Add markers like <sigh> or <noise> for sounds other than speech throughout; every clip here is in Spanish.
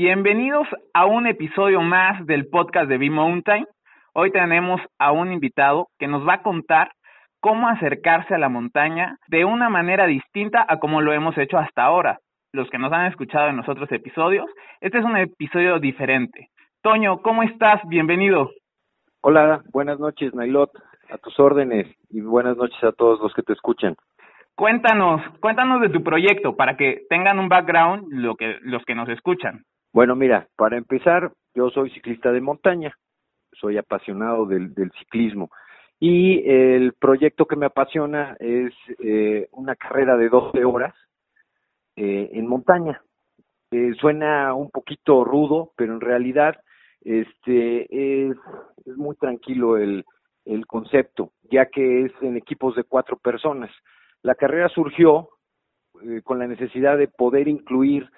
Bienvenidos a un episodio más del podcast de B-Mountain. Hoy tenemos a un invitado que nos va a contar cómo acercarse a la montaña de una manera distinta a como lo hemos hecho hasta ahora. Los que nos han escuchado en los otros episodios, este es un episodio diferente. Toño, ¿cómo estás? Bienvenido. Hola, buenas noches, Nailot, a tus órdenes y buenas noches a todos los que te escuchan. Cuéntanos, cuéntanos de tu proyecto para que tengan un background lo que, los que nos escuchan. Bueno, mira, para empezar, yo soy ciclista de montaña, soy apasionado del, ciclismo y el proyecto que me apasiona es eh, una carrera de 12 horas eh, en montaña. Eh, suena un poquito rudo, pero en realidad este es, es muy tranquilo el, el concepto, ya que es en equipos de cuatro personas. La carrera surgió eh, con la necesidad de poder incluir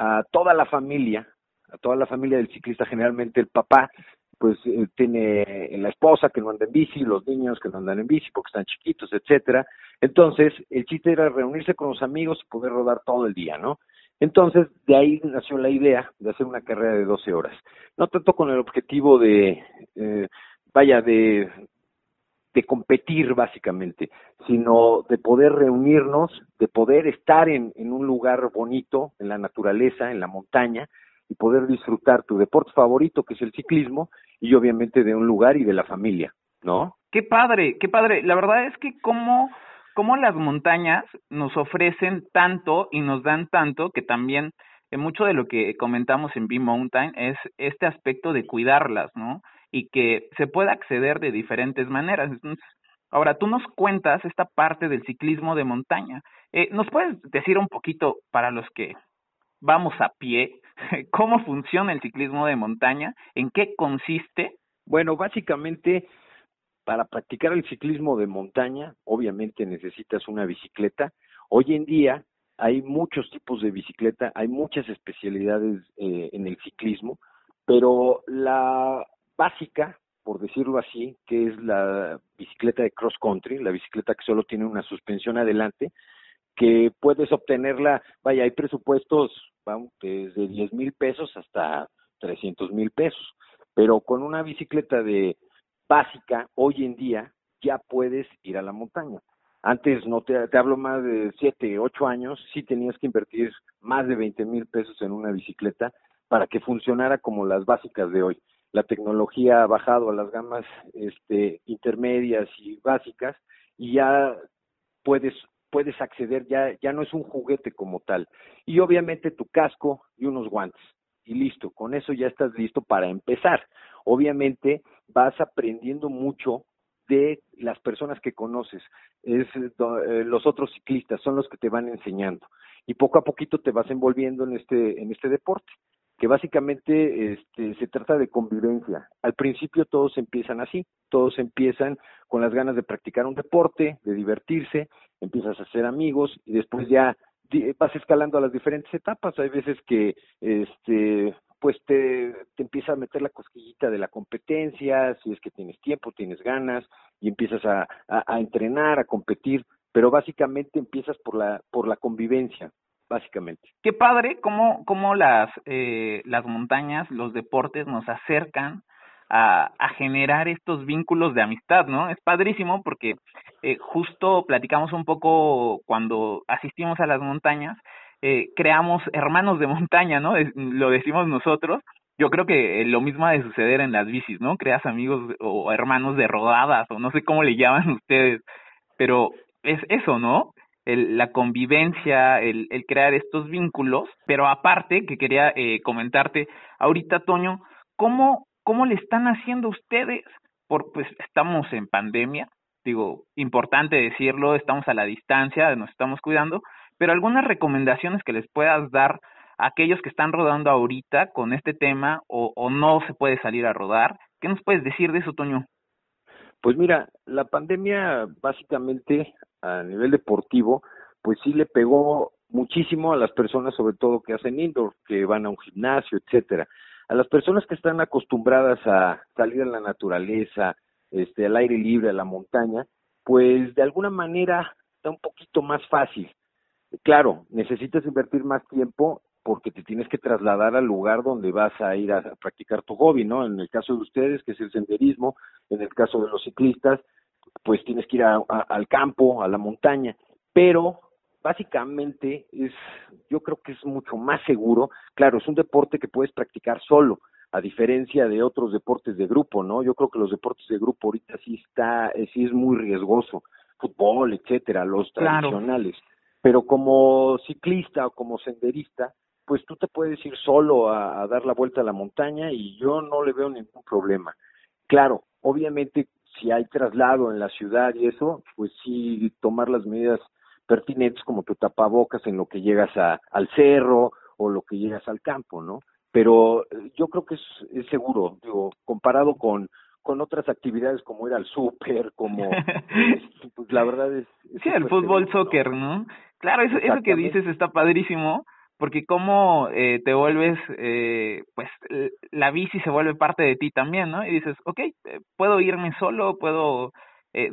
a toda la familia, a toda la familia del ciclista, generalmente el papá, pues eh, tiene la esposa que no anda en bici, los niños que no andan en bici porque están chiquitos, etcétera. Entonces, el chiste era reunirse con los amigos y poder rodar todo el día, ¿no? Entonces, de ahí nació la idea de hacer una carrera de 12 horas. No tanto con el objetivo de, eh, vaya, de, de competir básicamente, sino de poder reunirnos, de poder estar en, en un lugar bonito, en la naturaleza, en la montaña, y poder disfrutar tu deporte favorito, que es el ciclismo, y obviamente de un lugar y de la familia, ¿no? Qué padre, qué padre. La verdad es que como cómo las montañas nos ofrecen tanto y nos dan tanto que también eh, mucho de lo que comentamos en B-Mountain es este aspecto de cuidarlas, ¿no? Y que se pueda acceder de diferentes maneras. Entonces, ahora tú nos cuentas esta parte del ciclismo de montaña. Eh, ¿Nos puedes decir un poquito para los que vamos a pie, <laughs> cómo funciona el ciclismo de montaña, en qué consiste. Bueno, básicamente para practicar el ciclismo de montaña, obviamente necesitas una bicicleta. Hoy en día hay muchos tipos de bicicleta, hay muchas especialidades eh, en el ciclismo, pero la básica, por decirlo así, que es la bicicleta de cross country, la bicicleta que solo tiene una suspensión adelante, que puedes obtenerla, vaya, hay presupuestos vamos, desde 10 mil pesos hasta 300 mil pesos, pero con una bicicleta de básica, hoy en día ya puedes ir a la montaña. Antes, no te, te hablo más de 7, 8 años, sí tenías que invertir más de 20 mil pesos en una bicicleta para que funcionara como las básicas de hoy. La tecnología ha bajado a las gamas este, intermedias y básicas y ya puedes puedes acceder, ya, ya no es un juguete como tal. Y obviamente tu casco y unos guantes. Y listo, con eso ya estás listo para empezar. Obviamente vas aprendiendo mucho de las personas que conoces, es eh, los otros ciclistas son los que te van enseñando y poco a poquito te vas envolviendo en este en este deporte que básicamente este, se trata de convivencia. Al principio todos empiezan así, todos empiezan con las ganas de practicar un deporte, de divertirse, empiezas a hacer amigos y después ya vas escalando a las diferentes etapas. Hay veces que este pues te, empieza a meter la cosquillita de la competencia, si es que tienes tiempo, tienes ganas, y empiezas a, a, a entrenar, a competir, pero básicamente empiezas por la, por la convivencia, básicamente. Qué padre cómo, cómo las, eh, las montañas, los deportes nos acercan a, a generar estos vínculos de amistad, ¿no? Es padrísimo porque eh, justo platicamos un poco cuando asistimos a las montañas, eh, creamos hermanos de montaña, ¿no? lo decimos nosotros. Yo creo que lo mismo ha de suceder en las bicis, ¿no? Creas amigos o hermanos de rodadas o no sé cómo le llaman <laughs> ustedes, pero es eso, ¿no? El, la convivencia, el, crear estos vínculos, pero aparte que quería eh, comentarte ahorita, Toño, ¿cómo, ¿cómo le están haciendo ustedes? Por, pues estamos en pandemia, digo, importante decirlo, estamos a la distancia, nos estamos cuidando, pero algunas recomendaciones que les puedas dar a aquellos que están rodando ahorita con este tema o, o no se puede salir a rodar, ¿qué nos puedes decir de eso, Toño? Pues mira, la pandemia básicamente a nivel deportivo, pues sí le pegó muchísimo a las personas, sobre todo que hacen indoor, que van a un gimnasio, etcétera. A las personas que están acostumbradas a salir a la naturaleza, este, al aire libre, a la montaña, pues de alguna manera está un poquito más fácil. Claro, necesitas invertir más tiempo porque te tienes que trasladar al lugar donde vas a ir a practicar tu hobby, ¿no? En el caso de ustedes, que es el senderismo, en el caso de los ciclistas, pues tienes que ir al campo, a la montaña, pero básicamente es, yo creo que es mucho más seguro. Claro, es un deporte que puedes practicar solo, a diferencia de otros deportes de grupo, ¿no? Yo creo que los deportes de grupo ahorita sí está, eh, sí es muy riesgoso, fútbol, etcétera, los tradicionales. Pero como ciclista o como senderista, pues tú te puedes ir solo a, a dar la vuelta a la montaña y yo no le veo ningún problema. Claro, obviamente si hay traslado en la ciudad y eso, pues sí tomar las medidas pertinentes como tu tapabocas en lo que llegas a, al cerro o lo que llegas al campo, ¿no? Pero eh, yo creo que es, es seguro, digo, comparado con, con otras actividades como ir al súper, como, <laughs> pues la verdad es... sí, el fútbol, soccer, ¿no? Claro, eso, eso que dices está padrísimo, porque como eh, te vuelves, eh, pues la bici se vuelve parte de ti también, ¿no? Y dices, ok, eh, puedo irme solo, puedo eh,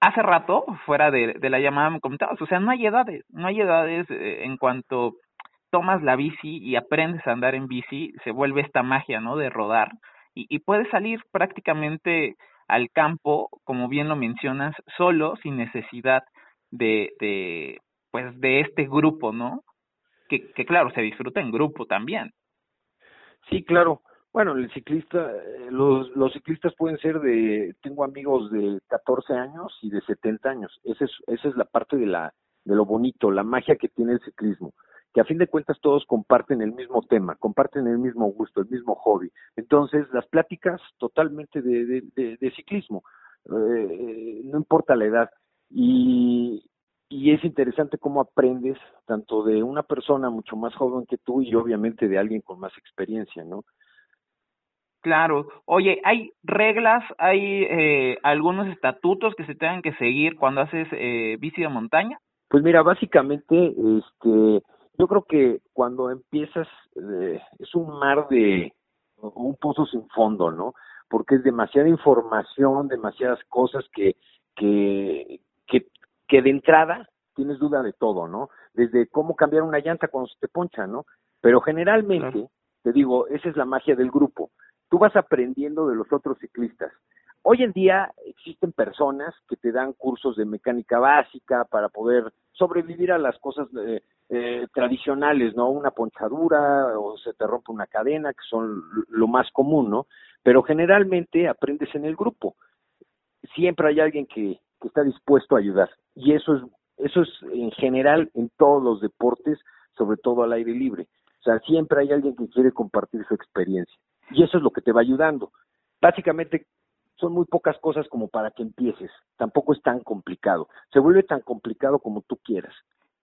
hace rato, fuera de, de la llamada me comentabas, o sea, no hay edades, no hay edades eh, en cuanto tomas la bici y aprendes a andar en bici, se vuelve esta magia, ¿no? De rodar y, y puedes salir prácticamente al campo, como bien lo mencionas, solo, sin necesidad de, de pues, de este grupo, ¿no? Que, que claro, se disfruta en grupo también. Sí, claro. Bueno, el ciclista, los, los ciclistas pueden ser de, tengo amigos de 14 años y de 70 años. Esa es, esa es la parte de la, de lo bonito, la magia que tiene el ciclismo. Que a fin de cuentas todos comparten el mismo tema, comparten el mismo gusto, el mismo hobby. Entonces, las pláticas totalmente de, de ciclismo, eh, no importa la edad. Y, y es interesante cómo aprendes tanto de una persona mucho más joven que tú y obviamente de alguien con más experiencia, ¿no? Claro. Oye, ¿hay reglas, hay eh, algunos estatutos que se tengan que seguir cuando haces eh, bici de montaña? Pues mira, básicamente, este, yo creo que cuando empiezas eh, es un mar de un pozo sin fondo, ¿no? Porque es demasiada información, demasiadas cosas que que que, que de entrada tienes duda de todo, ¿no? Desde cómo cambiar una llanta cuando se te poncha, ¿no? Pero generalmente, te digo, esa es la magia del grupo tú vas aprendiendo de los otros ciclistas. Hoy en día existen personas que te dan cursos de mecánica básica para poder sobrevivir a las cosas eh, eh, tradicionales, ¿no? Una ponchadura o se te rompe una cadena, que son lo más común, ¿no? Pero generalmente aprendes en el grupo. Siempre hay alguien que, que está dispuesto a ayudar. Y eso es, eso es en general en todos los deportes, sobre todo al aire libre. O sea, siempre hay alguien que quiere compartir su experiencia y eso es lo que te va ayudando. Básicamente son muy pocas cosas como para que empieces, tampoco es tan complicado, se vuelve tan complicado como tú quieras.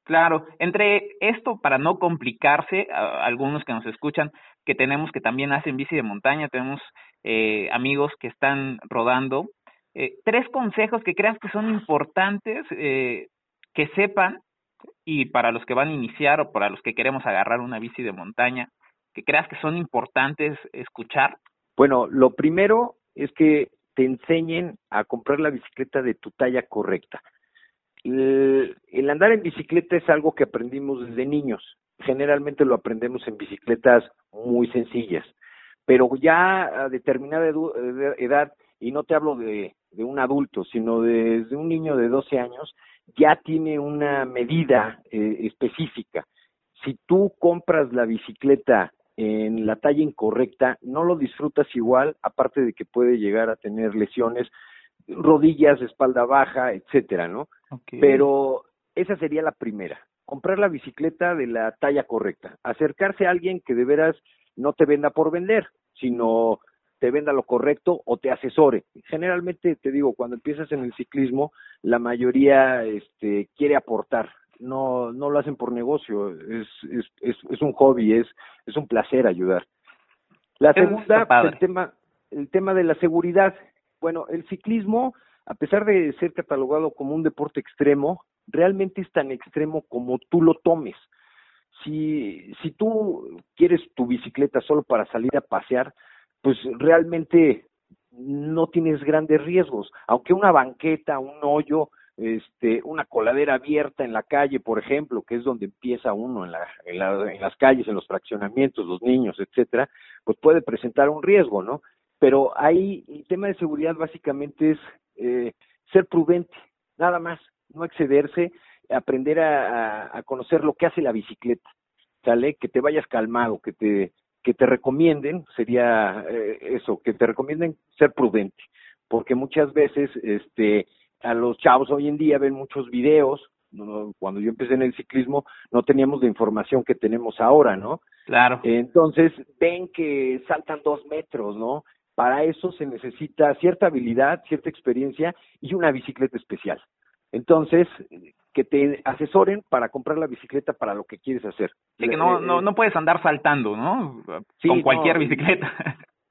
Claro, entre esto para no complicarse, a, algunos que nos escuchan, que tenemos que también hacen bici de montaña, tenemos eh, amigos que están rodando, eh, tres consejos que creas que son importantes eh, que sepan y para los que van a iniciar o para los que queremos agarrar una bici de montaña, que creas que son importantes escuchar? Bueno, lo primero es que te enseñen a comprar la bicicleta de tu talla correcta. El, el, andar en bicicleta es algo que aprendimos desde niños. Generalmente lo aprendemos en bicicletas muy sencillas, pero ya a determinada edad, y no te hablo de, de un adulto, sino desde un niño de 12 años, ya tiene una medida eh, específica. Si tú compras la bicicleta en la talla incorrecta, no lo disfrutas igual, aparte de que puede llegar a tener lesiones, rodillas, espalda baja, etcétera, ¿no? Okay. Pero esa sería la primera, comprar la bicicleta de la talla correcta, acercarse a alguien que de veras no te venda por vender, sino te venda lo correcto o te asesore. Generalmente te digo, cuando empiezas en el ciclismo, la mayoría este quiere aportar, no, no lo hacen por negocio, es, es, es, es un hobby, es, es un placer ayudar. La segunda, el tema, el tema de la seguridad. Bueno, el ciclismo, a pesar de ser catalogado como un deporte extremo, realmente es tan extremo como tú lo tomes. Si, si tú quieres tu bicicleta solo para salir a pasear, pues realmente no tienes grandes riesgos. Aunque una banqueta, un hoyo, este, una coladera abierta en la calle, por ejemplo, que es donde empieza uno en, la, en, las calles, en los fraccionamientos, los niños, etcétera, pues puede presentar un riesgo, ¿no? Pero ahí el tema de seguridad básicamente es eh, ser prudente, nada más, no excederse, aprender a, a, conocer lo que hace la bicicleta, ¿sale? Que te vayas calmado, que te que te recomienden sería eh, eso, que te recomienden ser prudente, porque muchas veces este a los chavos hoy en día ven muchos videos, cuando yo empecé en el ciclismo no teníamos la información que tenemos ahora, ¿no? Claro. Entonces ven que saltan dos metros, ¿no? Para eso se necesita cierta habilidad, cierta experiencia y una bicicleta especial. Entonces, que te asesoren para comprar la bicicleta para lo que quieres hacer. Sí, que no, no, no puedes andar saltando, ¿no? Con cualquier bicicleta.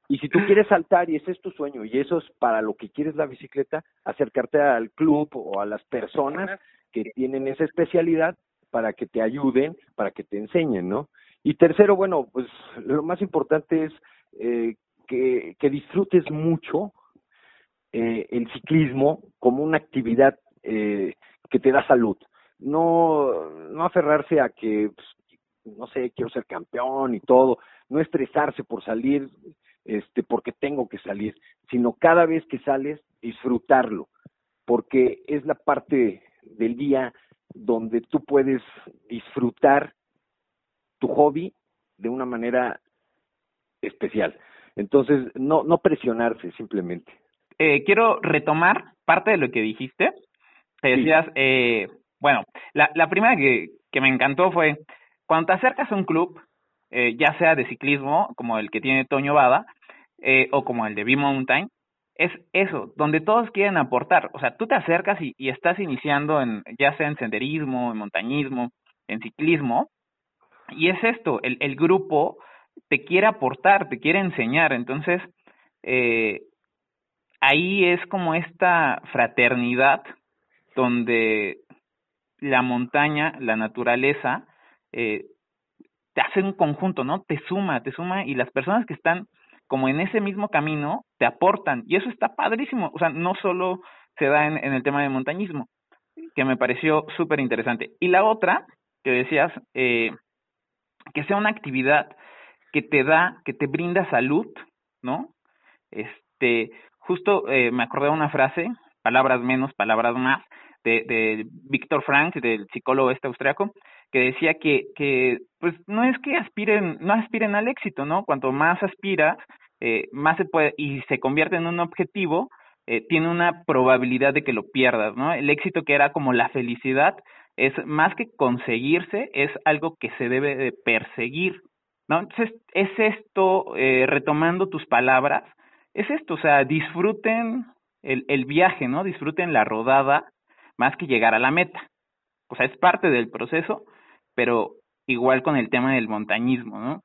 Y si tú quieres saltar y ese es tu sueño y eso es para lo que quieres la bicicleta, acercarte al club o a las personas que tienen esa especialidad para que te ayuden, para que te enseñen, ¿no? Y tercero, bueno, pues lo más importante es eh, que, que disfrutes mucho eh, el ciclismo como una actividad eh, que te da salud. No, no aferrarse a que, pues, no sé, quiero ser campeón y todo, no estresarse por salir, este, porque tengo que salir, sino cada vez que sales, disfrutarlo, porque es la parte del día donde tú puedes disfrutar tu hobby de una manera especial. Entonces, no, no presionarse simplemente. Eh, quiero retomar parte de lo que dijiste. Te decías, eh, bueno, la, la primera que, que me encantó fue, cuando te acercas a un club, eh, ya sea de ciclismo, como el que tiene Toño Bada, eh, o como el de B-Mountain, es eso, donde todos quieren aportar. O sea, tú te acercas y, y, estás iniciando en, ya sea en senderismo, en montañismo, en ciclismo, y es esto, el, el grupo te quiere aportar, te quiere enseñar. Entonces, eh, ahí es como esta fraternidad donde la montaña, la naturaleza, eh, te hace un conjunto, ¿no? Te suma, te suma y las personas que están como en ese mismo camino te aportan y eso está padrísimo, o sea, no solo se da en, el tema de montañismo, que me pareció súper interesante. Y la otra, que decías, eh, que sea una actividad que te da, que te brinda salud, ¿no? Este, justo eh, me acordé de una frase, palabras menos, palabras más, de, de Víctor Frank, del psicólogo este austriaco, que decía que, que pues no es que aspiren, no aspiren al éxito, ¿no? Cuanto más aspiras, eh, más se puede, y se convierte en un objetivo, eh, tiene una probabilidad de que lo pierdas, ¿no? El éxito que era como la felicidad es más que conseguirse, es algo que se debe de perseguir, ¿no? Entonces, es esto, eh, retomando tus palabras, es esto, o sea, disfruten el, el viaje, ¿no? Disfruten la rodada más que llegar a la meta. O sea, es parte del proceso, pero igual con el tema del montañismo, ¿no?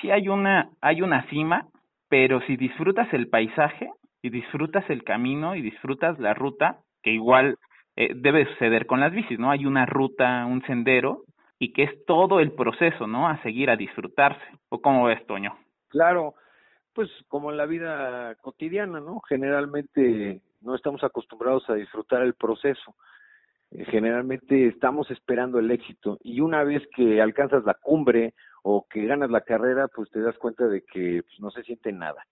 Sí hay una, hay una cima, pero si disfrutas el paisaje y disfrutas el camino y disfrutas la ruta, que igual eh, debe suceder con las bicis, ¿no? Hay una ruta, un sendero, y que es todo el proceso, ¿no? A seguir, a disfrutarse. ¿O cómo ves, Toño? Claro, pues como en la vida cotidiana, ¿no? Generalmente no estamos acostumbrados a disfrutar el proceso. Eh, generalmente estamos esperando el éxito y una vez que alcanzas la cumbre o que ganas la carrera, pues te das cuenta de que pues, no se siente nada.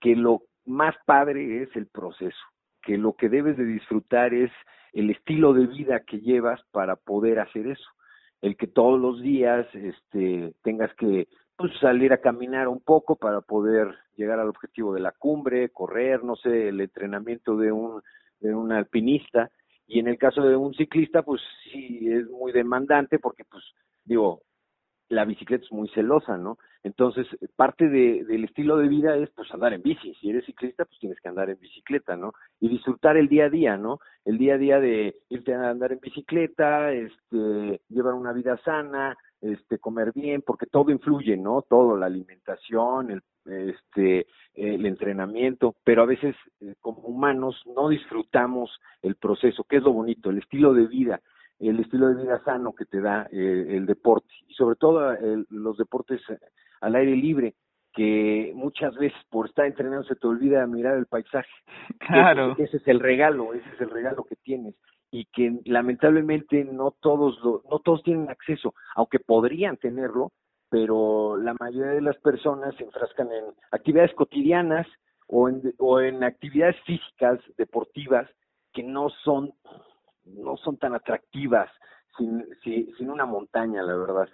Que lo más padre es el proceso, que lo que debes de disfrutar es el estilo de vida que llevas para poder hacer eso. El que todos los días este, tengas que pues, salir a caminar un poco para poder llegar al objetivo de la cumbre, correr, no sé, el entrenamiento de un, de un alpinista, y en el caso de un ciclista, pues sí es muy demandante porque, pues, digo, la bicicleta es muy celosa, ¿no? Entonces, parte de, del estilo de vida es, pues, andar en bici. Si eres ciclista, pues tienes que andar en bicicleta, ¿no? Y disfrutar el día a día, ¿no? El día a día de irte a andar en bicicleta, este, llevar una vida sana, este, comer bien, porque todo influye, ¿no? Todo, la alimentación, el, este, el entrenamiento, pero a veces eh, como humanos no disfrutamos el proceso, que es lo bonito, el estilo de vida, el estilo de vida sano que te da eh, el deporte y sobre todo el, los deportes eh, al aire libre que muchas veces por estar entrenando se te olvida mirar el paisaje. Claro. Ese, ese, es el regalo, ese es el regalo que tienes. Y que lamentablemente no todos lo, no todos tienen acceso, aunque podrían tenerlo, pero la mayoría de las personas se enfrascan en actividades cotidianas o en, o en actividades físicas, deportivas, que no son, no son tan atractivas sin, sin, una montaña, la verdad.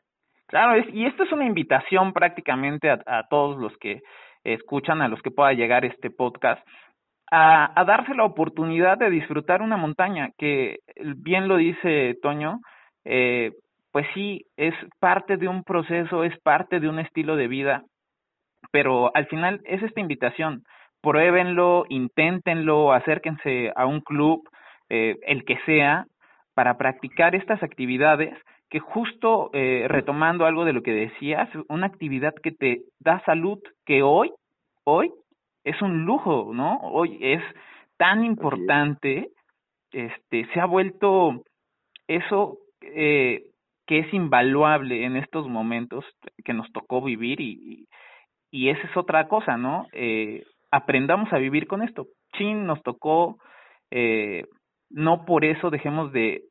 Claro, y esto es una invitación prácticamente a todos los que escuchan, a los que pueda llegar este podcast, a, darse la oportunidad de disfrutar una montaña, que bien lo dice Toño, eh, pues sí, es parte de un proceso, es parte de un estilo de vida, pero al final es esta invitación, pruébenlo, inténtenlo, acérquense a un club, eh, el que sea, para practicar estas actividades que justo eh, retomando algo de lo que decías, una actividad que te da salud, que hoy, hoy es un lujo, ¿no? Hoy es tan importante, este, se ha vuelto eso eh, que es invaluable en estos momentos que nos tocó vivir y, y esa es otra cosa, ¿no? Eh, aprendamos a vivir con esto. Chin nos tocó, eh, no por eso dejemos de,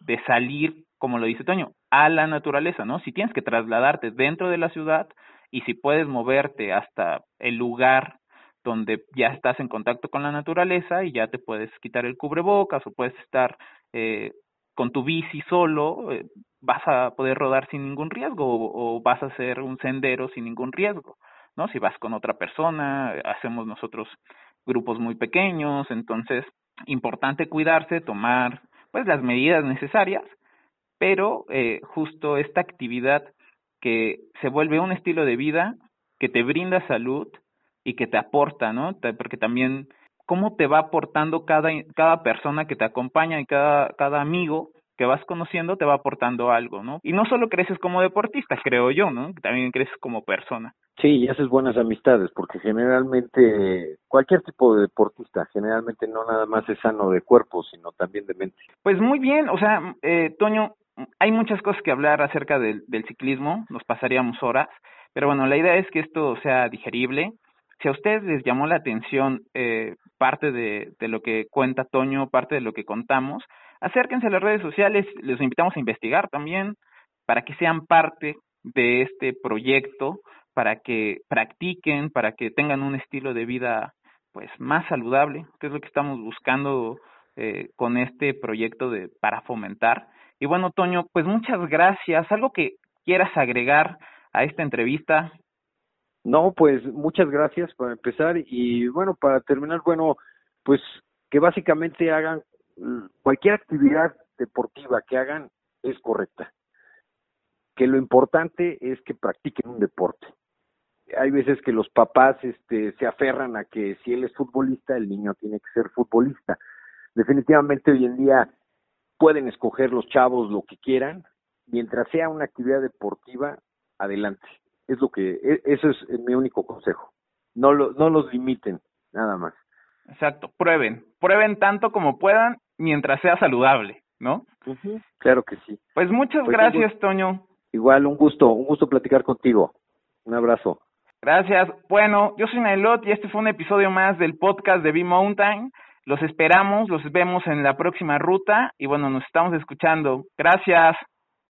de salir, como lo dice Toño, a la naturaleza, ¿no? Si tienes que trasladarte dentro de la ciudad y si puedes moverte hasta el lugar donde ya estás en contacto con la naturaleza y ya te puedes quitar el cubrebocas o puedes estar eh, con tu bici solo, eh, vas a poder rodar sin ningún riesgo o, vas a hacer un sendero sin ningún riesgo, ¿no? Si vas con otra persona, hacemos nosotros grupos muy pequeños, entonces importante cuidarse, tomar pues las medidas necesarias, pero eh, justo esta actividad que se vuelve un estilo de vida que te brinda salud y que te aporta, ¿no? Porque también cómo te va aportando cada, cada persona que te acompaña y cada, cada amigo que vas conociendo te va aportando algo, ¿no? Y no solo creces como deportista, creo yo, ¿no? También creces como persona. Sí, y haces buenas amistades, porque generalmente cualquier tipo de deportista, generalmente no nada más es sano de cuerpo, sino también de mente. Pues muy bien, o sea, eh, Toño, hay muchas cosas que hablar acerca del, del ciclismo, nos pasaríamos horas, pero bueno, la idea es que esto sea digerible, si a ustedes les llamó la atención eh, parte de, de lo que cuenta Toño, parte de lo que contamos, acérquense a las redes sociales, les invitamos a investigar también para que sean parte de este proyecto, para que practiquen, para que tengan un estilo de vida pues más saludable, que es lo que estamos buscando eh, con este proyecto de para fomentar. Y bueno, Toño, pues muchas gracias. Algo que quieras agregar a esta entrevista, no, pues muchas gracias para empezar y bueno, para terminar, bueno, pues que básicamente hagan cualquier actividad deportiva que hagan es correcta. Que lo importante es que practiquen un deporte. Hay veces que los papás este, se aferran a que si él es futbolista, el niño tiene que ser futbolista. Definitivamente hoy en día pueden escoger los chavos lo que quieran, mientras sea una actividad deportiva, adelante es lo que, e, eso es mi único consejo. No, lo, no los limiten, nada más. Exacto, prueben, prueben tanto como puedan mientras sea saludable, ¿no? Claro que sí. Pues muchas pues gracias, Toño. Igual, un gusto, un gusto platicar contigo. Un abrazo. Gracias. Bueno, yo soy Nailot y este fue un episodio más del podcast de B-Mountain. Los esperamos, los vemos en la próxima ruta y bueno, nos estamos escuchando. Gracias.